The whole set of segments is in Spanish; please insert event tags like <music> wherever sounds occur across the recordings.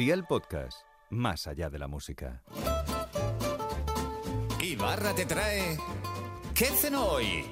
Día el podcast, más allá de la música. Ibarra te trae... ¿Qué cenó hoy?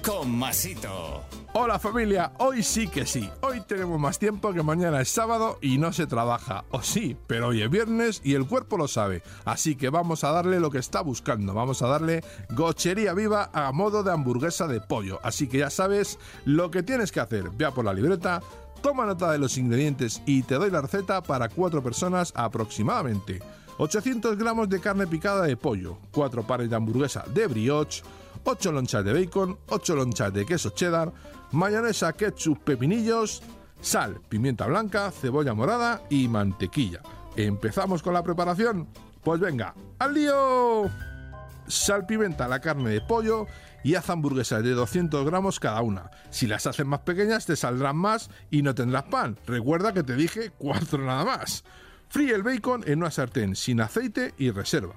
Con Masito. Hola familia, hoy sí que sí. Hoy tenemos más tiempo que mañana es sábado y no se trabaja. O sí, pero hoy es viernes y el cuerpo lo sabe. Así que vamos a darle lo que está buscando. Vamos a darle gochería viva a modo de hamburguesa de pollo. Así que ya sabes lo que tienes que hacer. Vea por la libreta, toma nota de los ingredientes y te doy la receta para cuatro personas aproximadamente. 800 gramos de carne picada de pollo, 4 pares de hamburguesa de brioche, 8 lonchas de bacon, 8 lonchas de queso cheddar, mayonesa, ketchup, pepinillos, sal, pimienta blanca, cebolla morada y mantequilla. ¿Empezamos con la preparación? Pues venga, ¡al lío! Salpimenta la carne de pollo y haz hamburguesas de 200 gramos cada una. Si las haces más pequeñas te saldrán más y no tendrás pan. Recuerda que te dije 4 nada más. Fríe el bacon en una sartén sin aceite y reserva.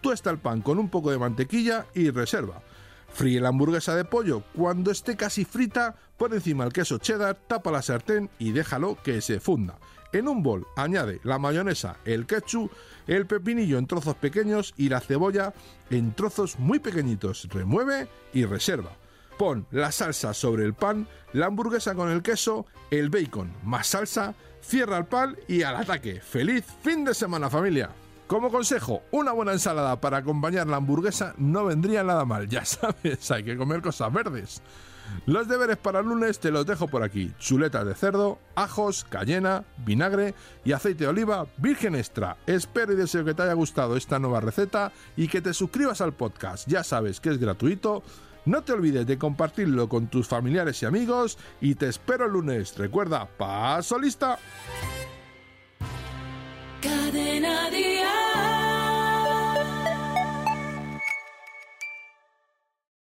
Tuesta el pan con un poco de mantequilla y reserva. Fríe la hamburguesa de pollo. Cuando esté casi frita, pon encima el queso cheddar, tapa la sartén y déjalo que se funda. En un bol añade la mayonesa, el ketchup, el pepinillo en trozos pequeños y la cebolla en trozos muy pequeñitos. Remueve y reserva. Pon la salsa sobre el pan, la hamburguesa con el queso, el bacon más salsa, cierra el pan y al ataque. ¡Feliz fin de semana familia! Como consejo, una buena ensalada para acompañar la hamburguesa no vendría nada mal, ya <laughs> sabes, hay que comer cosas verdes. Los deberes para el lunes te los dejo por aquí. Chuletas de cerdo, ajos, cayena, vinagre y aceite de oliva virgen extra. Espero y deseo que te haya gustado esta nueva receta y que te suscribas al podcast. Ya sabes que es gratuito. No te olvides de compartirlo con tus familiares y amigos y te espero el lunes. Recuerda, paso lista.